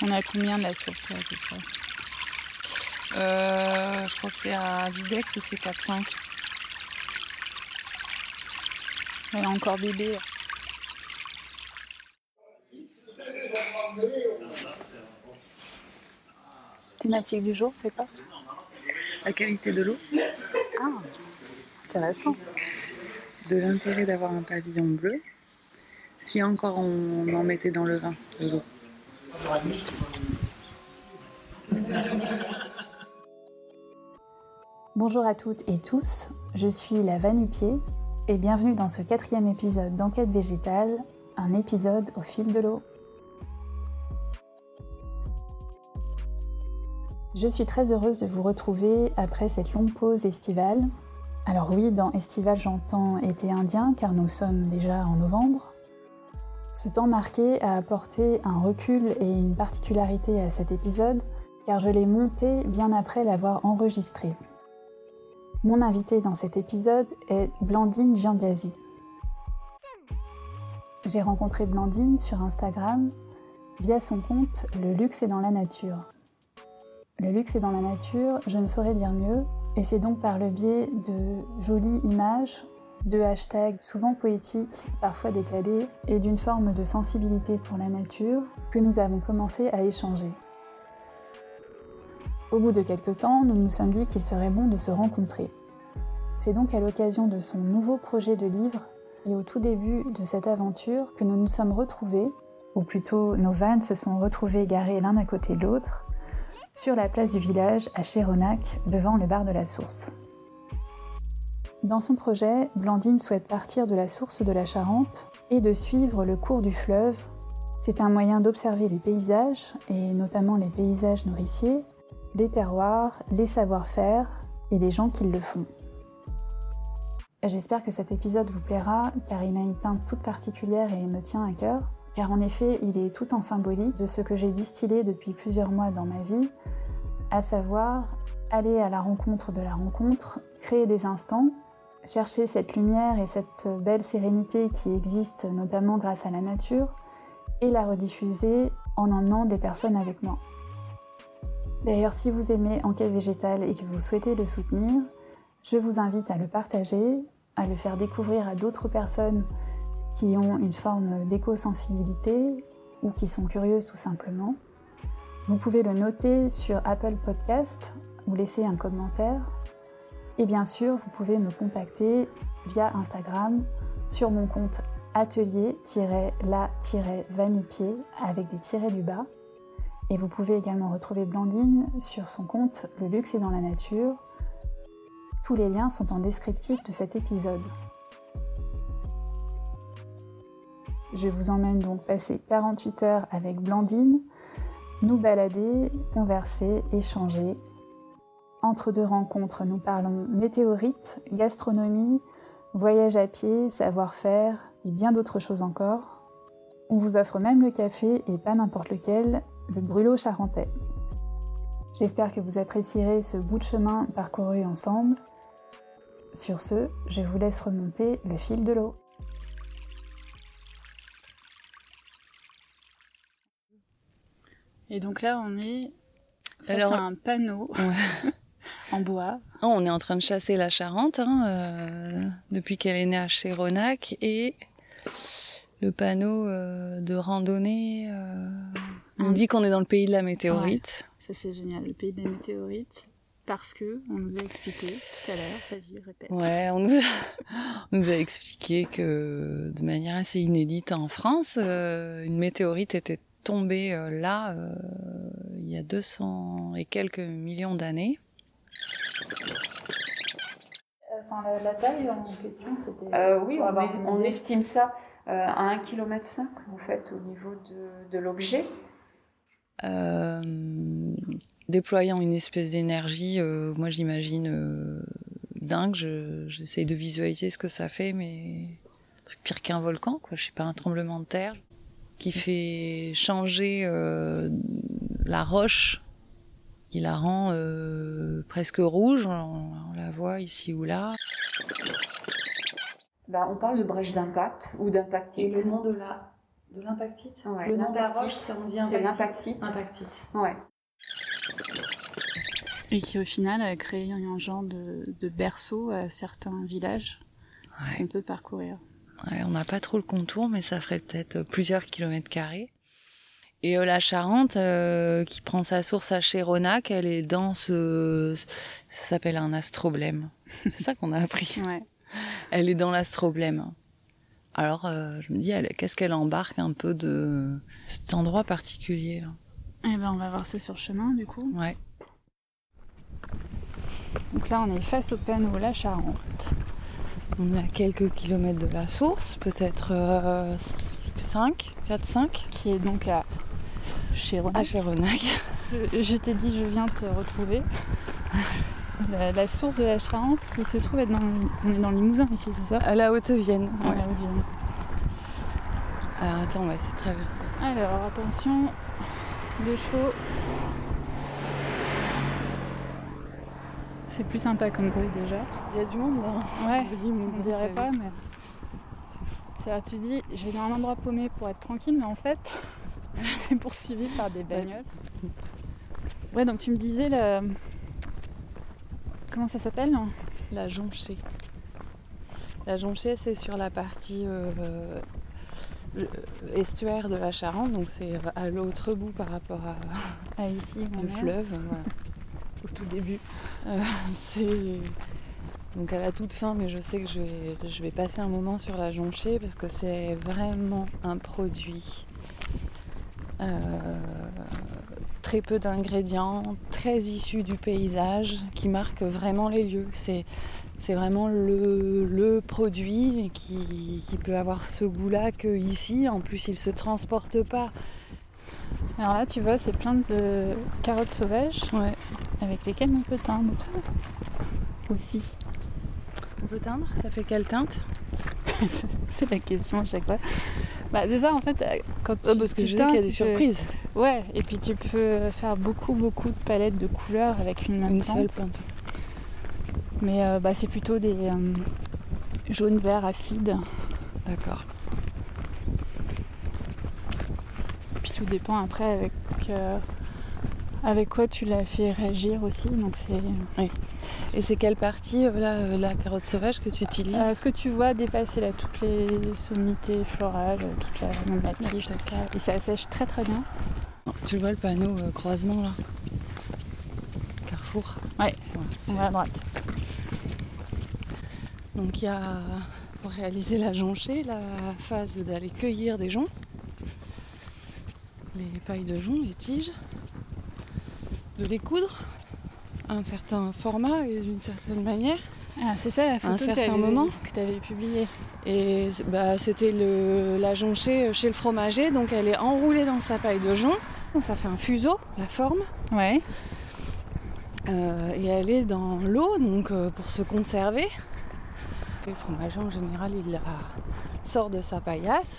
On a combien de la source à peu près euh, Je crois que c'est à Videx, c'est 400. Elle est encore bébé. Thématique du jour, c'est quoi La qualité de l'eau. Ah, intéressant. De l'intérêt d'avoir un pavillon bleu. Si encore on en mettait dans le vin, de l'eau. Bonjour à toutes et tous, je suis la Vanupier et bienvenue dans ce quatrième épisode d'Enquête végétale, un épisode au fil de l'eau. Je suis très heureuse de vous retrouver après cette longue pause estivale. Alors oui, dans estival j'entends été indien car nous sommes déjà en novembre. Ce temps marqué a apporté un recul et une particularité à cet épisode car je l'ai monté bien après l'avoir enregistré. Mon invité dans cet épisode est Blandine Giambiasi. J'ai rencontré Blandine sur Instagram via son compte Le luxe est dans la nature. Le luxe est dans la nature, je ne saurais dire mieux, et c'est donc par le biais de jolies images, de hashtags souvent poétiques, parfois décalés, et d'une forme de sensibilité pour la nature que nous avons commencé à échanger. Au bout de quelques temps, nous nous sommes dit qu'il serait bon de se rencontrer. C'est donc à l'occasion de son nouveau projet de livre et au tout début de cette aventure que nous nous sommes retrouvés, ou plutôt nos vannes se sont retrouvées garées l'un à côté de l'autre, sur la place du village à Chéronac, devant le bar de la Source. Dans son projet, Blandine souhaite partir de la source de la Charente et de suivre le cours du fleuve. C'est un moyen d'observer les paysages, et notamment les paysages nourriciers, les terroirs, les savoir-faire et les gens qui le font. J'espère que cet épisode vous plaira car il a une teinte toute particulière et me tient à cœur car en effet il est tout en symbolique de ce que j'ai distillé depuis plusieurs mois dans ma vie, à savoir aller à la rencontre de la rencontre, créer des instants, chercher cette lumière et cette belle sérénité qui existe notamment grâce à la nature, et la rediffuser en emmenant des personnes avec moi. D'ailleurs, si vous aimez Enquête végétale et que vous souhaitez le soutenir, je vous invite à le partager, à le faire découvrir à d'autres personnes qui ont une forme d'éco-sensibilité ou qui sont curieuses tout simplement. Vous pouvez le noter sur Apple Podcast ou laisser un commentaire. Et bien sûr, vous pouvez me contacter via Instagram sur mon compte atelier-la-vanupier avec des tirets du bas. Et vous pouvez également retrouver Blandine sur son compte Le luxe est dans la nature. Tous les liens sont en descriptif de cet épisode. Je vous emmène donc passer 48 heures avec Blandine, nous balader, converser, échanger. Entre deux rencontres, nous parlons météorites, gastronomie, voyage à pied, savoir-faire et bien d'autres choses encore. On vous offre même le café et pas n'importe lequel, le brûlot charentais. J'espère que vous apprécierez ce bout de chemin parcouru ensemble. Sur ce, je vous laisse remonter le fil de l'eau. Et donc là, on est face Alors, à un panneau ouais. en bois. Oh, on est en train de chasser la Charente hein, euh, depuis qu'elle est née à Chéronac et le panneau euh, de randonnée. Euh, on dit qu'on est dans le pays de la météorite. Ouais, ça c'est génial, le pays de la météorite. Parce que on nous a expliqué tout à l'heure, vas-y, répète. Ouais, on nous, a, on nous a expliqué que de manière assez inédite en France, une météorite était tombée là il y a 200 et quelques millions d'années. Enfin, la, la, taille en question, c'était. Euh, oui, on, est, on, estime ça euh, à 1,5 km en fait au niveau de, de l'objet. Euh, déployant une espèce d'énergie, euh, moi j'imagine euh, dingue, j'essaye de visualiser ce que ça fait, mais pire qu'un volcan, quoi. Je sais pas, un tremblement de terre qui fait changer euh, la roche, qui la rend euh, presque rouge, on, on, la voit ici ou là. Bah, on parle de brèche d'impact ou d'impactite. Et le nom de la De l'impactite? Ouais, Le nom de la l'impactite, roche, ça on dit impactite. l'impactite. Impactite. Ouais. Et qui au final a créé un genre de, de berceau à certains villages Ouais. qu'on peut parcourir. Ouais, on n'a pas trop le contour, mais ça ferait peut-être plusieurs kilomètres carrés. Et euh, la Charente, euh, qui prend sa source à Chéronac, elle est dans ce... Ça s'appelle un astroblème. C'est ça qu'on a appris. Ouais. Elle est dans l'astroblème. Alors, euh, je me dis, qu'est-ce qu'elle embarque un peu de cet endroit particulier là? Eh ben on va voir ça sur le chemin du coup. Ouais. Donc là on est face au panneau La Charente. On est à quelques kilomètres de la source, peut-être 5, 4, 5, qui est donc à Chéronac. à Chéronac. Je, je t'ai dit, je viens te retrouver. La, la source de la Charente qui se trouve être dans, on est dans le Limousin ici, c'est ça? À la Haute-Vienne. Ah, ouais. la Haute-Vienne. Alors attends, on va essayer de traverser. Alors attention, deux chevaux. C'est plus sympa comme bruit déjà. Il y a du monde là. Ouais, Oui, on dirait pas, mais. C'est-à-dire, tu dis, je vais dans un endroit paumé pour être tranquille, mais en fait, c'est poursuivi par des bagnoles. Ouais, donc tu me disais le. Comment ça s'appelle La jonchée. La jonchée, c'est sur la partie euh, euh, estuaire de la Charente, donc c'est euh, à l'autre bout par rapport à Ah, ici, on est, fleuve. voilà. au tout début. Euh, c'est donc à la toute fin, mais je sais que je vais, je vais passer un moment sur la jonchée parce que c'est vraiment un produit très peu d'ingrédients, très issu du paysage, qui marque vraiment les lieux. C'est c'est vraiment le, le produit qui, qui peut avoir ce goût-là que ici. En plus, il se transporte pas. Alors là, tu vois, c'est plein de carottes sauvages Ouais. avec lesquelles on peut teindre. Aussi. On peut teindre? Ça fait quelle teinte? C'est la question à chaque fois. Bah déjà, en fait, euh, quand tu, Oh, Parce que tu je sais qu'il y a des peux- surprises. Ouais, et puis tu peux faire beaucoup, beaucoup de palettes de couleurs avec une même Une teinte. seule teinte. Mais euh, bah, c'est plutôt des euh, jaunes, verts, acides. D'accord. Puis tout dépend après avec, euh, avec quoi tu l'as fait réagir aussi. Donc c'est Et c'est quelle partie, euh, là, euh, la carotte sauvage que tu utilises Euh, ce que tu vois dépasser là toutes les sommités florales, toute la tige, tout ça. Et ça sèche très très bien. Tu vois le panneau euh, croisement là? Carrefour? Ouais. c'est- On va à droite. Donc il y a, pour réaliser la jonchée, la phase d'aller cueillir des joncs, les pailles de joncs, les tiges, de les coudre à un certain format et d'une certaine manière. Ah, c'est ça la photo un que certain t'avais- moment. que tu avais publiée. Et bah, c'était le- la jonchée chez le fromager, donc elle est enroulée dans sa paille de jonc. Donc ça fait un fuseau, la forme. Ouais. Euh, et elle est dans l'eau, donc euh, pour se conserver. Et le fromager en général, il la sort de sa paillasse,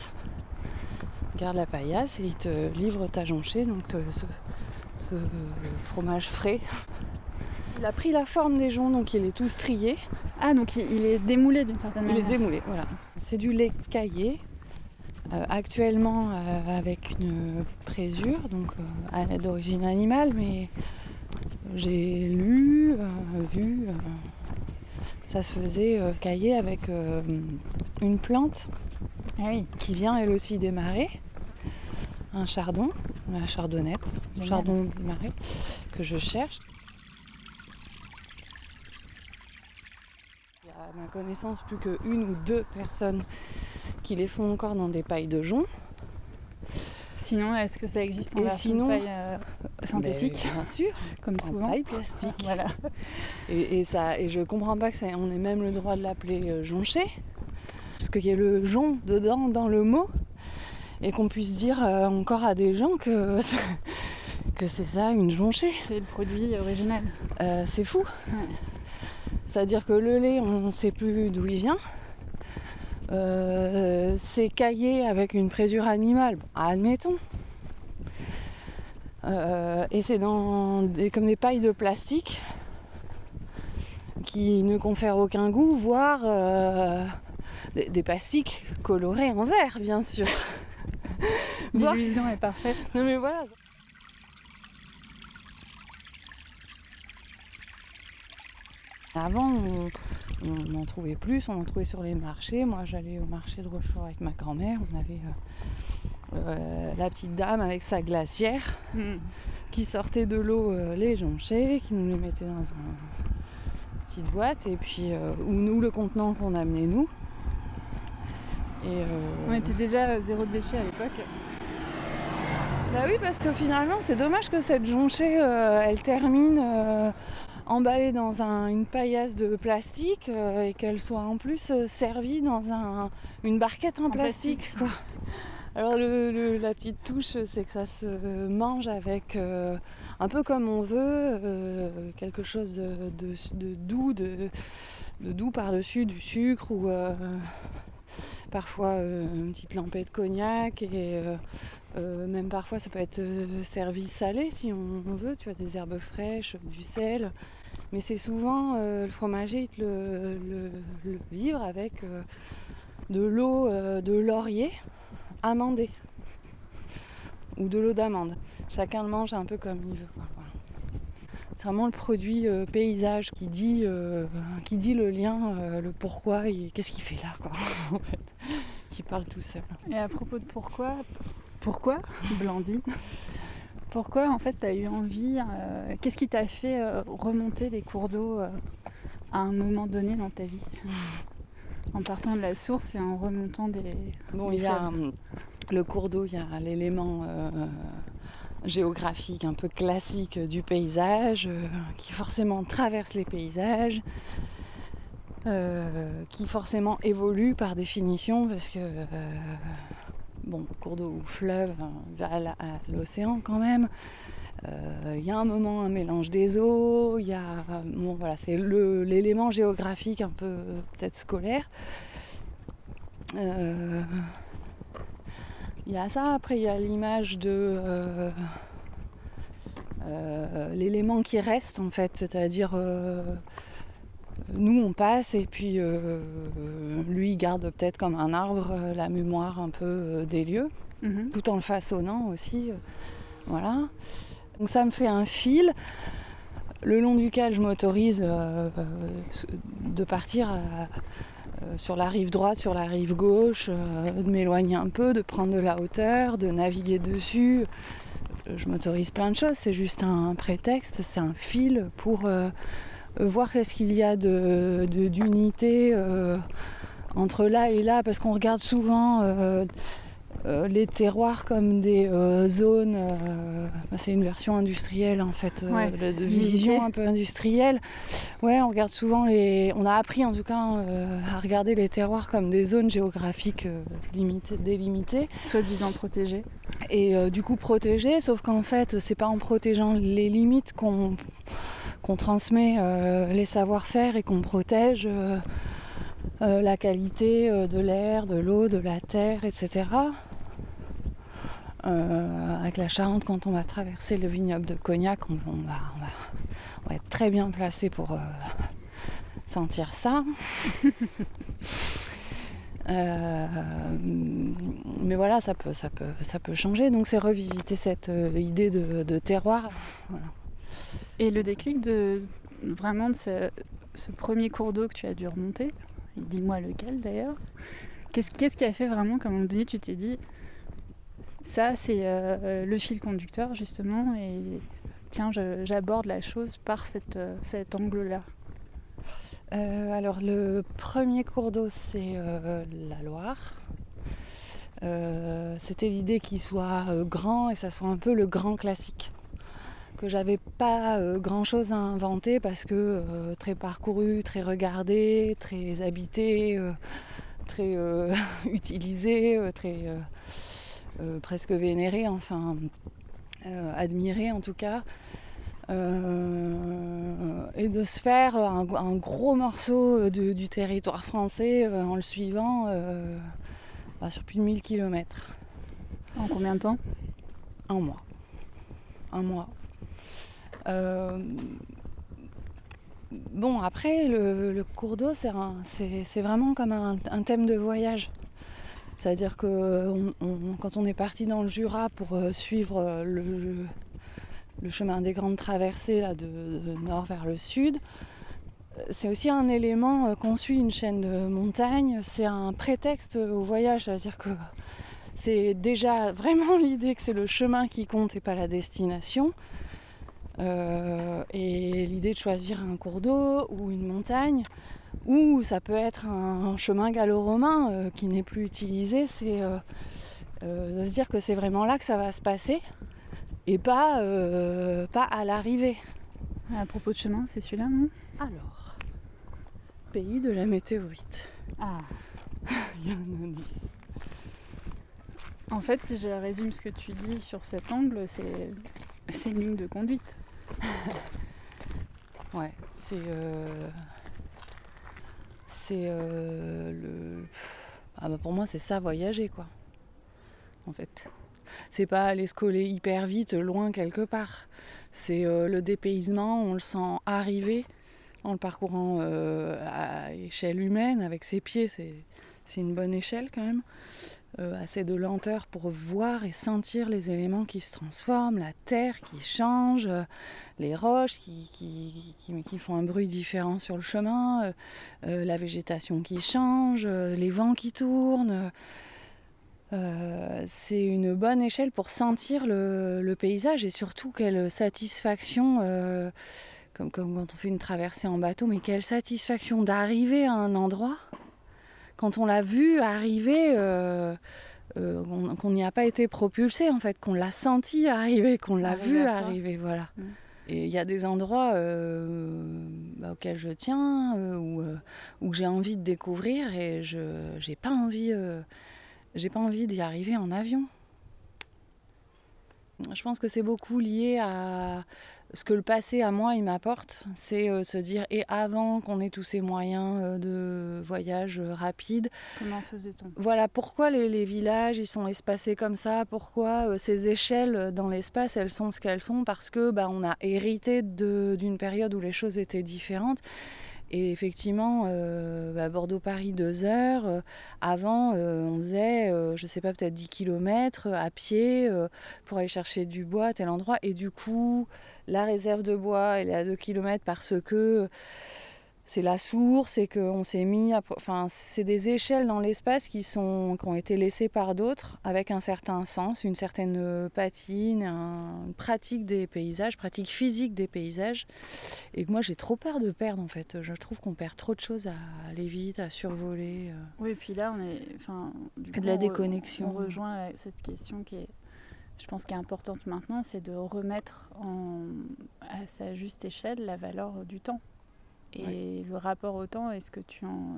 garde la paillasse et il te livre ta jonchée, donc euh, ce, ce fromage frais. Il a pris la forme des joncs, donc il est tout strié. Ah, donc il est démoulé d'une certaine Il est manière. démoulé, voilà. C'est du lait caillé, euh, actuellement euh, avec une présure, donc euh, d'origine animale, mais j'ai lu, euh, vu, euh, ça se faisait euh, cailler avec euh, une plante Ah oui. qui vient elle aussi marais, un chardon, la chardonnette. Chardon des marais, que je cherche. Il y a à ma connaissance plus qu'une ou deux personnes qui les font encore dans des pailles de jonc. Sinon, est-ce que ça existe en version sinon- paille euh, synthétique Mais bien sûr, comme en souvent paille plastique. Voilà. Et, et ça, et je comprends pas que ça, on ait même le droit de l'appeler euh, jonché, parce qu'il y a le jon dedans dans le mot, et qu'on puisse dire euh, encore à des gens que que c'est ça une jonchée. C'est le produit original. Euh, c'est fou. Ouais. C'est-à-dire que le lait, on ne sait plus d'où il vient. Euh, c'est caillé avec une présure animale, admettons. Euh, et c'est dans des, comme des pailles de plastique qui ne confèrent aucun goût, voire euh, des, des plastiques colorés en vert, bien sûr. L'illusion est parfaite. Non mais voilà. Avant, on, en trouvait plus, on en trouvait sur les marchés. Moi, j'allais au marché de Rochefort avec ma grand-mère. On avait euh, euh, la petite dame avec sa glacière Hmm. qui sortait de l'eau euh, les jonchait, qui nous les mettait dans une petite boîte, et puis ou nous le contenant qu'on amenait nous. Et, On était déjà zéro déchet à l'époque. Bah oui, parce que finalement, c'est dommage que cette jonchée, elle termine emballée dans un- une paillasse de plastique euh, et qu'elle soit en plus euh, servie dans un- une barquette en, plastique. plastique. quoi. Alors le- le- la petite touche, c'est que ça se mange avec euh, un peu comme on veut, euh, quelque chose de, de- de doux, de, de doux par-dessus du sucre ou parfois euh, une petite lampée de cognac et euh, euh, même parfois ça peut être servi salé si on, on veut, tu as des herbes fraîches, du sel. Mais c'est souvent euh, le fromager il te le, le- le livre avec euh, de l'eau euh, de laurier amandée ou de l'eau d'amande. Chacun le mange un peu comme il veut. voilà. C'est vraiment le produit paysage qui dit, qui dit le lien, le pourquoi et qu'est-ce qu'il fait là, quoi, en fait, qui parle tout seul. Et à propos de pourquoi, pourquoi, Blandine, pourquoi en fait tu as eu envie, euh, qu'est-ce qui t'a fait euh, remonter des cours d'eau euh, à un moment donné dans ta vie? En partant de la source et en remontant des. Bon, il y a hum, le cours d'eau, il y a l'élément géographique un peu classique du paysage, qui forcément traverse les paysages, qui forcément évolue par définition, parce que, bon, cours d'eau ou fleuve, hein, à l'océan quand même. Euh, Il y a un moment un mélange des eaux, il y a bon voilà c'est l'élément géographique un peu peut-être scolaire. Euh, il y a ça, après il y a l'image de euh, l'élément qui reste en fait, c'est-à-dire nous on passe et puis euh, lui il garde peut-être comme un arbre euh, la mémoire un peu euh, des lieux, Mhm. tout en le façonnant aussi. voilà. Donc ça me fait un fil le long duquel je m'autorise euh, de partir euh, sur la rive droite, sur la rive gauche, de m'éloigner un peu, de prendre de la hauteur, de naviguer dessus. Je m'autorise plein de choses, c'est juste un prétexte, c'est un fil pour voir qu'est-ce qu'il y a de- d'unité euh, entre là et là, parce qu'on regarde souvent euh, les terroirs comme des euh, zones, euh, bah, c'est une version industrielle en fait, Ouais, de, vision un peu industrielle. Ouais, on regarde souvent les. On a appris en tout cas à regarder les terroirs comme des zones géographiques limitées, délimitées Soi-disant protégé. et du coup protégées, sauf qu'en fait, c'est pas en protégeant les limites qu'on qu'on transmet les savoir-faire et qu'on protège la qualité de l'air, de l'eau, de la terre, etc. Euh, avec la Charente, quand on va traverser le vignoble de Cognac, on, on va, on va- on va être très bien placé pour euh, sentir ça. Euh, mais voilà, ça peut, ça, peut, ça peut changer. Donc c'est revisiter cette idée de, de terroir. Voilà. Et le déclic de vraiment de ce, ce premier cours d'eau que tu as dû remonter, dis-moi lequel d'ailleurs, qu'est-ce qui a fait vraiment qu'à un moment donné tu t'es dit ça c'est euh, le fil conducteur justement et tiens j'aborde la chose par euh, cet angle-là. Euh, alors le premier cours d'eau, c'est la Loire. C'était l'idée qu'il soit grand et ça soit un peu le grand classique. Que j'avais pas grand chose à inventer parce que très parcouru, très regardé, très habité, très utilisé, très euh, presque vénéré, enfin euh, admiré en tout cas. Euh, et de se faire un, un gros morceau de- du territoire français en le suivant bah, sur plus de 1000 km. En combien de temps? Un mois. Un mois. Bon, après, le, le cours d'eau, c'est vraiment comme un, un thème de voyage. C'est-à-dire que quand on est parti dans le Jura pour suivre le, le, chemin des grandes traversées de, nord vers le sud, c'est aussi un élément qu'on suit une chaîne de montagnes, c'est un prétexte au voyage, c'est-à-dire que c'est déjà vraiment l'idée que c'est le chemin qui compte et pas la destination. Euh, et l'idée de choisir un cours d'eau ou une montagne, ou ça peut être un, chemin gallo-romain euh, qui n'est plus utilisé, c'est euh, de se dire que c'est vraiment là que ça va se passer et pas, pas à l'arrivée. À propos de chemin, c'est celui-là, non? Alors, pays de la météorite. Ah. Il y a un indice. En fait, si je résume ce que tu dis sur cet angle, c'est une ligne de conduite. ouais, c'est. Euh, euh. Ah bah pour moi, c'est ça, voyager, quoi. En fait. C'est pas aller se coller hyper vite, loin quelque part. C'est euh, le dépaysement, on le sent arriver en le parcourant à échelle humaine, avec ses pieds, c'est une bonne échelle quand même. Euh, assez de lenteur pour voir et sentir les éléments qui se transforment, la terre qui change, euh, les roches qui, font un bruit différent sur le chemin, euh, la végétation qui change, les vents qui tournent. c'est une bonne échelle pour sentir le, paysage et surtout quelle satisfaction, comme, quand on fait une traversée en bateau, mais quelle satisfaction d'arriver à un endroit quand on l'a vu arriver, euh, euh, qu'on n'y a pas été propulsé en fait, qu'on l'a senti arriver, qu'on l'a vu arriver, voilà. Mm. Et il y a des endroits euh, bah, auxquels je tiens, où, j'ai envie de découvrir, et je n'ai pas envie, j'ai pas envie d'y arriver en avion. Je pense que c'est beaucoup lié à ce que le passé à moi il m'apporte, c'est euh, se dire et avant qu'on ait tous ces moyens euh, de voyage euh, rapide. Comment faisait-on? Voilà pourquoi les, villages ils sont espacés comme ça, pourquoi ces échelles dans l'espace elles sont ce qu'elles sont? Parce que bah, on a hérité d'une période où les choses étaient différentes et effectivement, euh, bah, Bordeaux-Paris, deux heures. Euh, avant, euh, on faisait, je ne sais pas, peut-être 10 km à pied pour aller chercher du bois à tel endroit. Et du coup, la réserve de bois, elle est à 2 km parce que c'est la source et qu'on s'est mis à... Enfin, c'est des échelles dans l'espace qui, sont, qui ont été laissées par d'autres avec un certain sens, une certaine euh, patine, une pratique des paysages, pratique physique des paysages. Et moi, j'ai trop peur de perdre en fait. Je trouve qu'on perd trop de choses à aller vite, à survoler. Euh. Oui, et puis là, on est... Enfin, de la déconnexion. On rejoint cette question qui est je pense qui est importante maintenant, c'est de remettre en, à sa juste échelle la valeur du temps. Et le rapport au temps, est-ce que tu en,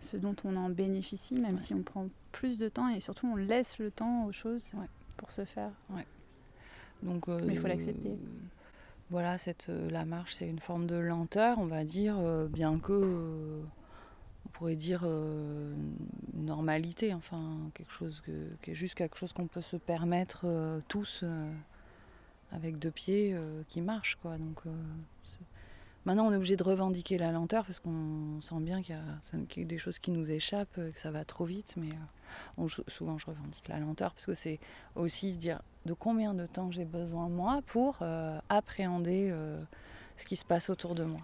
ce dont on en bénéficie, même si on prend plus de temps et surtout on laisse le temps aux choses pour se faire. Donc, Mais il faut l'accepter. Voilà, cette, euh, la marche, c'est une forme de lenteur, on va dire, euh, bien que euh, on pourrait dire normalité, enfin quelque chose que, qui est juste quelque chose qu'on peut se permettre tous avec deux pieds qui marchent, quoi. Donc Maintenant, on est obligé de revendiquer la lenteur parce qu'on sent bien qu'il y, a des choses qui nous échappent, que ça va trop vite. Mais euh, souvent, je revendique la lenteur parce que c'est aussi se dire de combien de temps j'ai besoin, moi, pour euh, appréhender euh, ce qui se passe autour de moi.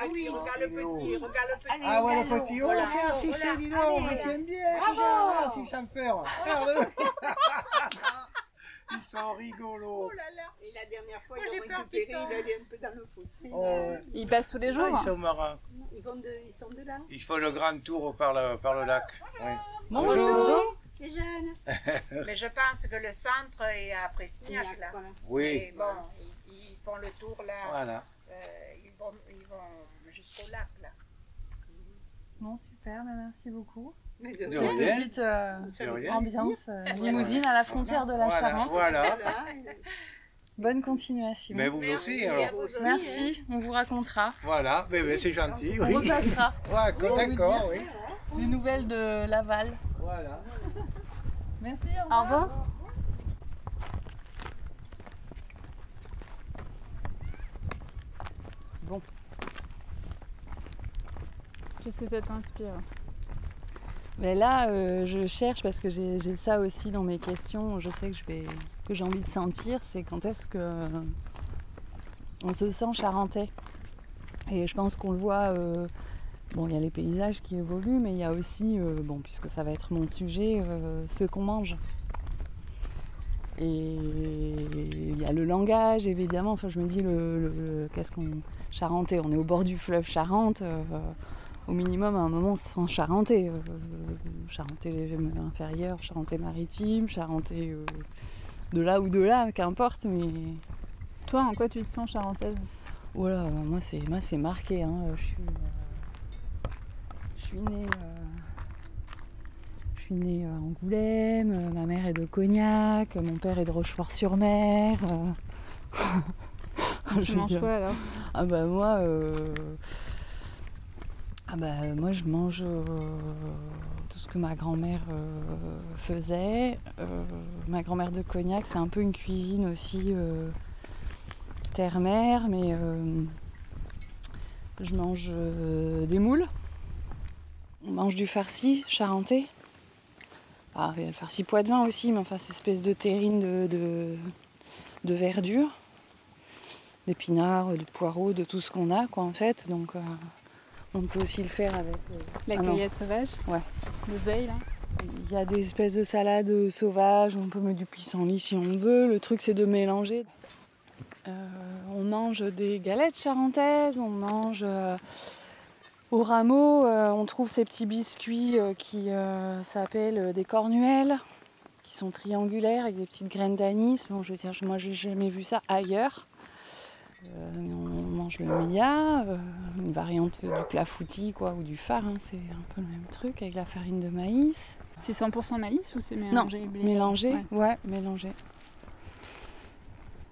Ah oui, regarde le petit, regarde le petit. Ah ouais, le petit. Oh, c'est si c'est dis donc, tu aimes bien. Bravo Si ça me fait. Ils sont rigolos. Oh là là. Et la dernière fois, ils ont récupéré, il allait un peu dans le fossé. Oh. Ils passent tous les jours. Ah, ils sont marins. Ils, vont de, ils sont de là. Ils font le grand tour par le, par le lac. Oui. Bonjour. Bonjour. Les jeunes. Mais je pense que le centre est à Pressignac, là. Oui. Et bon, ils, ils, font le tour là. Voilà. Euh, ils, vont, ils vont jusqu'au lac, là. Bon, super, bah, merci beaucoup. Une petite euh, ambiance euh, limousine à la frontière de la Charente. Voilà. Bonne continuation. Mais vous aussi, alors. Merci, on vous racontera. Voilà, mais, c'est gentil. On oui. repassera. ouais, d'accord, oui. Des nouvelles de Laval. Voilà. Merci, au revoir. Bon. Qu'est-ce que ça t'inspire mais là, euh, je cherche parce que j'ai ça aussi dans mes questions. Je sais que je vais que j'ai envie de sentir, c'est quand est-ce que on se sent charentais. Et je pense qu'on le voit. Euh, bon, il y a les paysages qui évoluent, mais il y a aussi, euh, bon, puisque ça va être mon sujet, ce qu'on mange. Et il y a le langage, évidemment. Enfin, je me dis, le, qu'est-ce qu'on charentais On est au bord du fleuve Charente au minimum à un moment sans charentais. Euh, charentais inférieur, charentais maritime, charentais euh, de là ou de là, qu'importe. Mais toi, en quoi tu te sens charentaise? Voilà, moi c'est moi c'est marqué. Hein. Je suis euh, je suis née je suis née à Angoulême. Ma mère est de Cognac, mon père est de Rochefort-sur-Mer. tu manges quoi alors? Ah bah moi. Ah bah, moi je mange euh, tout ce que ma grand-mère euh, faisait. Euh, ma grand-mère de Cognac, c'est un peu une cuisine aussi terre-mer, mais je mange des moules. On mange du farci charentais. Il y a le farci poids de vin aussi, mais enfin, cette espèce de terrine de, de, verdure, d'épinards, de poireaux, de tout ce qu'on a, quoi, en fait. Donc, on peut aussi le faire avec. Euh, la ah cueillette sauvage Ouais. L'oseille là Il y a des espèces de salades sauvages, on peut mettre du pissenlit si on veut. Le truc c'est de mélanger. Euh, on mange des galettes charentaises, on mange. Euh, au rameau, on trouve ces petits biscuits qui s'appellent des cornuelles, qui sont triangulaires avec des petites graines d'anis. Bon, je veux dire, moi j'ai jamais vu ça ailleurs. Euh, on mange le mia, euh, une variante du clafoutis quoi, ou du phare, hein, c'est un peu le même truc avec la farine de maïs. C'est 100% maïs ou c'est mélangé Non, mélangé, ouais. mélangé.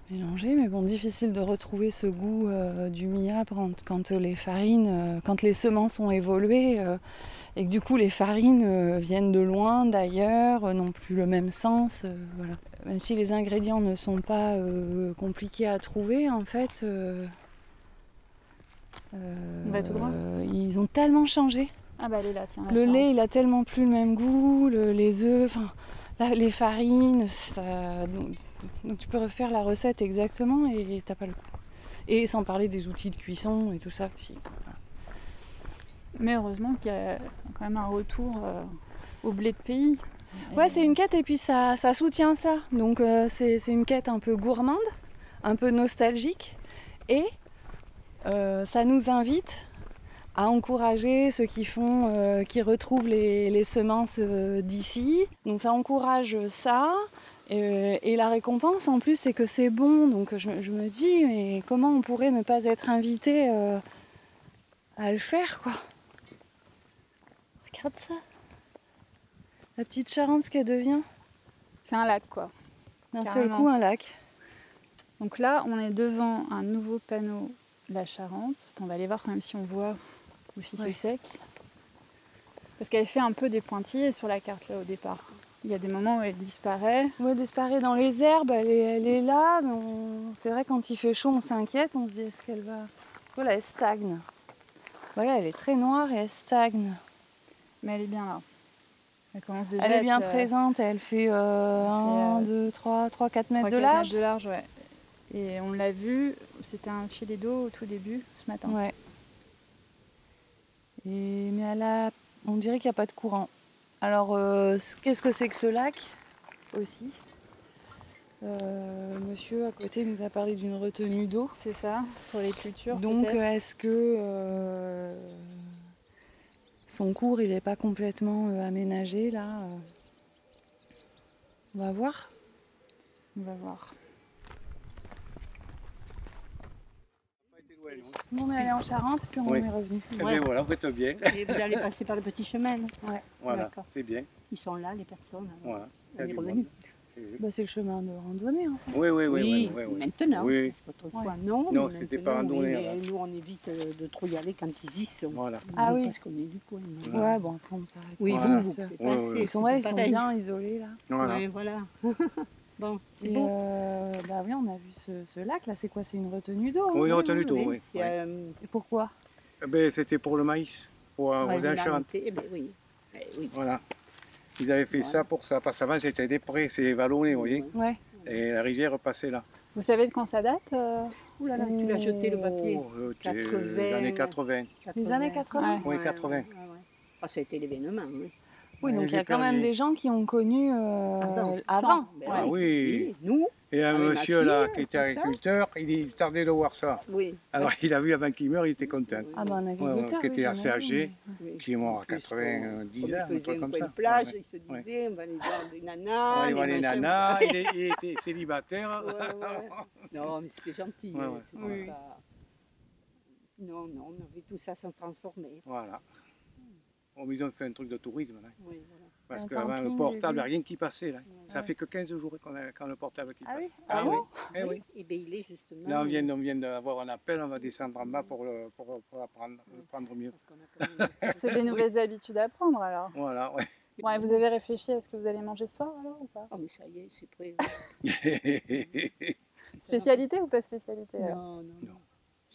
Mélangé, mais bon, difficile de retrouver ce goût euh, du mia quand, les farines, quand les semences ont évolué et que du coup les farines viennent de loin, d'ailleurs, n'ont plus le même sens. voilà même si les ingrédients ne sont pas euh, compliqués à trouver, en fait, euh, euh, ils ont tellement changé. Ah bah elle est là, tiens. Le lait, il a tellement plus le même goût, les œufs, les farines. donc, tu peux refaire la recette exactement et t'as pas le Et sans parler des outils de cuisson et tout ça aussi. Mais heureusement qu'il y a quand même un retour au blé de pays. Ouais, c'est une quête et puis ça, soutient ça. Donc euh, c'est une quête un peu gourmande, un peu nostalgique et euh, ça nous invite à encourager ceux qui font, euh, qui retrouvent les, semences d'ici. Donc ça encourage ça. Et, la récompense en plus c'est que c'est bon. Donc je, je, me dis mais comment on pourrait ne pas être invité à le faire quoi? Regarde ça. La petite Charente, ce qu'elle devient. C'est un lac, quoi. D'un seul coup, un lac. Donc là, on est devant un nouveau panneau La Charente. On va aller voir quand même si on voit ou si c'est sec. Parce qu'elle fait un peu des pointillés sur la carte là au départ. Il y a des moments où elle disparaît. Oui, elle disparaît dans les herbes, elle est, elle est là. C'est vrai, quand il fait chaud, on s'inquiète. On se dit, est-ce qu'elle va. Voilà, elle stagne. Voilà, elle est très noire et elle stagne. Mais elle est bien là. Elle, est bien euh, présente, elle fait, 1, 2, 3, 3, 4 mètres de large. de large, ouais. Et on l'a vu, c'était un filet d'eau au tout début ce matin. Ouais. Et, mais elle a, on dirait qu'il n'y a pas de courant. Alors, euh, qu'est-ce que c'est que ce lac aussi? Euh, Monsieur à côté nous a parlé d'une retenue d'eau. C'est ça, pour les cultures. Donc, est-ce que son cours, il n'est pas complètement euh, aménagé là. Euh. On va voir. On va voir. on est allé en Charente, puis on est revenu. Eh bien voilà, vous êtes bien. Et vous allez passer par le petit chemin. Ouais. Voilà, c'est bien. Ils sont là, les personnes. Voilà. On est revenus. Bah, c'est le chemin de randonnée. En fait. oui, oui, oui, oui, oui, Maintenant, oui. autrefois non. Non, c'était pas randonnée. nous, on évite euh, de trop y aller quand ils y sont. Voilà. Ah oui. Parce qu'on est du coin. Ouais, bon, après on s'arrête. Oui, vous, vous. Ils sont, ouais, ils sont bien isolés là. Voilà. Ouais, voilà. bon, c'est bon. Euh, bah oui, on a vu ce, ce lac là. C'est quoi? C'est une retenue d'eau Oui, une retenue d'eau, oui. Euh, Et pourquoi? Eh ben, C'était pour le maïs. pour un Ouais, voisin il a Charente. monté, eh ben oui. Eh oui. Voilà. Ils avaient fait ça pour ça, parce qu'avant c'était des prés, c'est vallonné, vous voyez. Ouais. Et la rivière passait là. Vous savez de quand ça date euh Ouh là là, tu l'as jeté le papier. Oh, euh, t'es- 80. Les années 80. Les années 80 Oui, 80. Ah, ça a été l'événement. hein. Oui, donc il y a quand même des gens qui ont connu euh, Avant. avant. Ben Ah oui. Nous, Et un monsieur là qui était ça. agriculteur, il, tardait de voir ça. oui. Alors il a vu avant qu'il meure, il était content. Ah ben un Ouais, agriculteur, qui était oui, assez âgé, oui. qui est mort à Plus, 90 Comme ans, un il faisait truc un comme ça. de plage, Ouais, il se Ouais. disait, on va aller voir des ouais. nanas. Ouais, des voit les machins. nanas, il, est- il était célibataire. Ouais, ouais. Non, mais c'était gentil. Ouais, hein, ouais. pas- Non, non, on avait tout ça sans transformer. Voilà. Bon, mais ils ont fait un truc de tourisme là. Oui, voilà. Parce qu'avant le portable, il n'y a rien qui passait là. Ça fait que 15 jours qu'on a, quand le portable qui Ah passe. oui Ah oui. Eh oui. Et bien, il est justement. Là, on vient, on vient d'avoir un appel, on va descendre en bas pour, le, pour, pour apprendre, le prendre mieux. C'est des nouvelles habitudes à prendre alors. Voilà, ouais. Bon, et vous avez réfléchi à ce que vous allez manger ce soir alors ou pas? Ah, mais ça y est, c'est prêt. Spécialité ou pas spécialité alors? Non, non, non.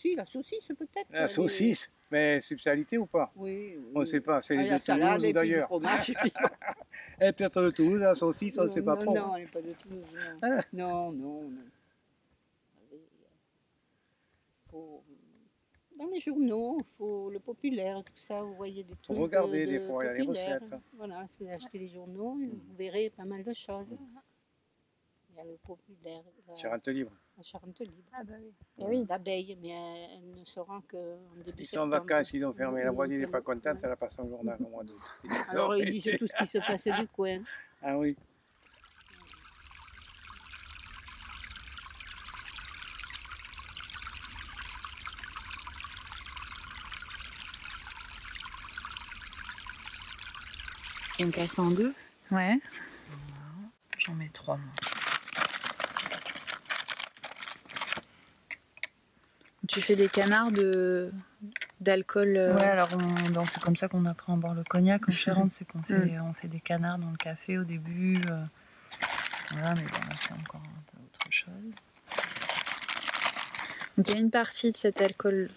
Si, la saucisse peut-être. La saucisse, mais spécialité ou pas? Oui, oui. On ne sait pas, c'est Ah, les de Toulouse ou d'ailleurs. et Et peut-être de Toulouse, la saucisse, on ne sait pas non, trop. Non, elle n'est pas de Toulouse. Non, Ah. non, non. non. Faut- Dans les journaux, il faut le populaire, tout ça, vous voyez des trucs. regarder de- des de fois, il y a les populaires. recettes. Voilà, si vous achetez les journaux, vous verrez pas mal de choses. Il y a le populaire, la, Charente libre. La Charente libre. Ah bah oui. Et oui. L'abeille, mais elle, elle ne se rend qu'en début Ils sont en vacances, ils ont fermé. La voisine n'est pas contente, elle a pas son journal au mois d'août. Alors ils disent tout ce qui se passe du coin. Ah oui. On casse en deux. Ouais. J'en mets trois moi. Tu fais des canards de d'alcool. euh, Ouais, alors ben, c'est comme ça qu'on apprend à boire le cognac en Charente, c'est qu'on fait, on fait des canards dans le café au début. euh, voilà, mais bon, c'est encore un peu autre chose. Donc il y a une partie de cet alcool.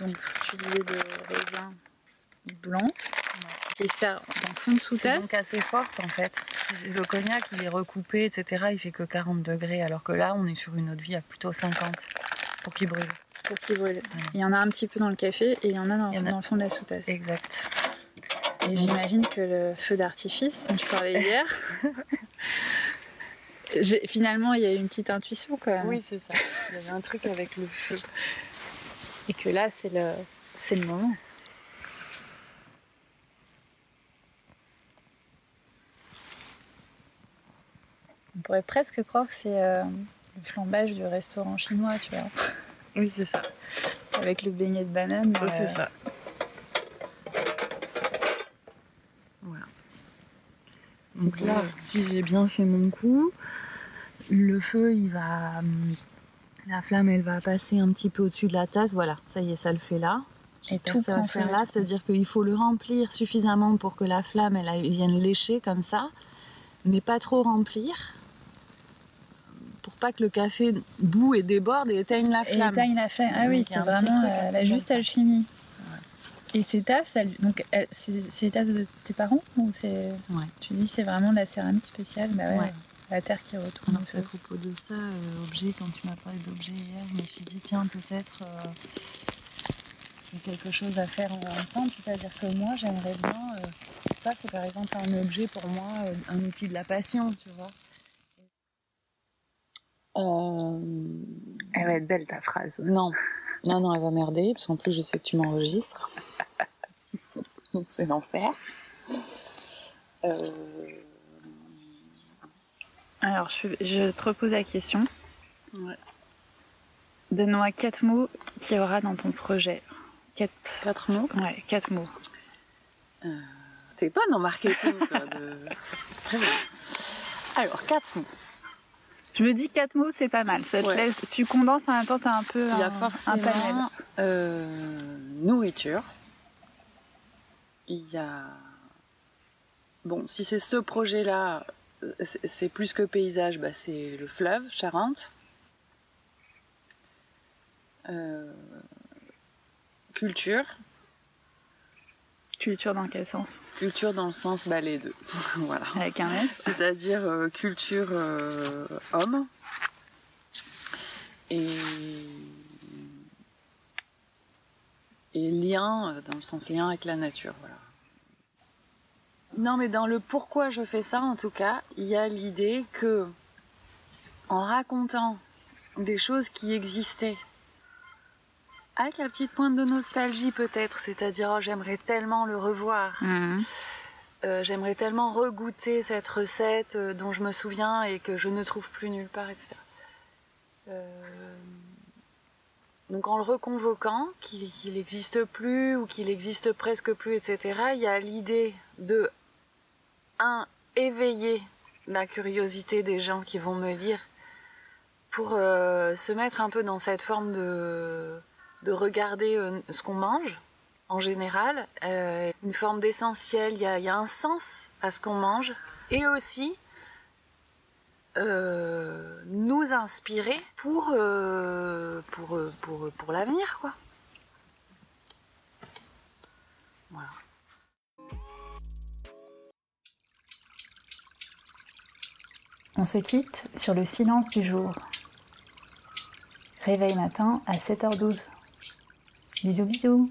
Donc tu disais de raisin blanc. Qui est ça en fond de C'est sous-tasse. donc assez forte en fait. Le cognac il est recoupé, etc. Il fait que 40 degrés, alors que là on est sur une eau de vie à plutôt 50 pour qu'il brûle. pour qu'il brûle. Il y en a un petit peu dans le café et il y en a dans, en a. dans le fond de la sous-tasse. Et, Exact. j'imagine que le feu d'artifice dont tu parlais hier, finalement il y a eu une petite intuition quand même. Oui, c'est ça. Il y avait un truc avec le feu. Et que là c'est le, c'est le moment. On pourrait presque croire que c'est euh, flambage du restaurant chinois, tu vois, Oui, c'est ça. avec le beignet de banane. Oui, euh, c'est ça. Voilà. Donc là, si j'ai bien fait mon coup, le feu, il va. hum, La flamme, elle va passer un petit peu au-dessus de la tasse. Voilà, ça y est, ça le fait là. Et tout ça va faire là, c'est-à-dire qu'il faut le remplir suffisamment pour que la flamme, elle vienne lécher comme ça, mais pas trop remplir, pas que le café boue et déborde et éteigne la Et flamme. éteigne la flamme. Ah oui, c'est vraiment euh, la juste alchimie. Et ces tasses, elles- donc c'est c'est les tasses de tes parents ou c'est Ouais. Tu dis c'est vraiment de la céramique spéciale, bah ouais, Ouais. la terre qui retourne. Donc, à propos de ça, euh, objet, quand tu m'as parlé d'objet hier, je me suis dit, tiens, peut-être euh, c'est quelque chose à faire ensemble. C'est-à-dire que moi, j'aimerais bien. euh, ça, c'est par exemple un objet pour moi, euh, un outil de la passion, tu vois. Euh, Elle va être belle ta phrase. non, non, non, elle va merder, parce qu'en plus, je sais que tu m'enregistres. Donc, c'est l'enfer. Euh, Alors je, je te repose la question. Ouais. Donne-moi quatre mots qu'il y aura dans ton projet. Quatre. Quatre mots? Ouais, quatre mots. T'es bonne en marketing, toi. De... Très bien. Alors, quatre mots. Je me dis quatre mots, c'est pas mal. Ça te Ouais. laisse. Tu condenses en même temps, t'as un peu Il y a un, un panel. forcément euh, nourriture. Il y a. Bon, si c'est ce projet-là, c'est c'est plus que paysage, bah, c'est le fleuve, Charente. Euh, culture. Culture dans quel sens Culture dans le sens, bah, les deux. voilà. Avec un S C'est-à-dire euh, culture euh, homme et, et lien, euh, dans le sens lien avec la nature. Voilà. Non, mais dans le pourquoi je fais ça, en tout cas, il y a l'idée que, en racontant des choses qui existaient, avec la petite pointe de nostalgie peut-être, c'est-à-dire oh, j'aimerais tellement le revoir, Mhm. euh, j'aimerais tellement regoûter cette recette euh, dont je me souviens et que je ne trouve plus nulle part, etc. Euh, donc en le reconvoquant, qu'il n'existe plus ou qu'il existe presque plus, etc., il y a l'idée de, un, éveiller la curiosité des gens qui vont me lire pour se mettre un peu dans cette forme de, de regarder euh, ce qu'on mange en général, euh, une forme d'essentiel, il y a, un sens à ce qu'on mange, et aussi euh, nous inspirer pour, pour, pour, l'avenir, quoi. On se quitte sur le silence du jour. Réveil matin à 7h12. Bisous, bisous.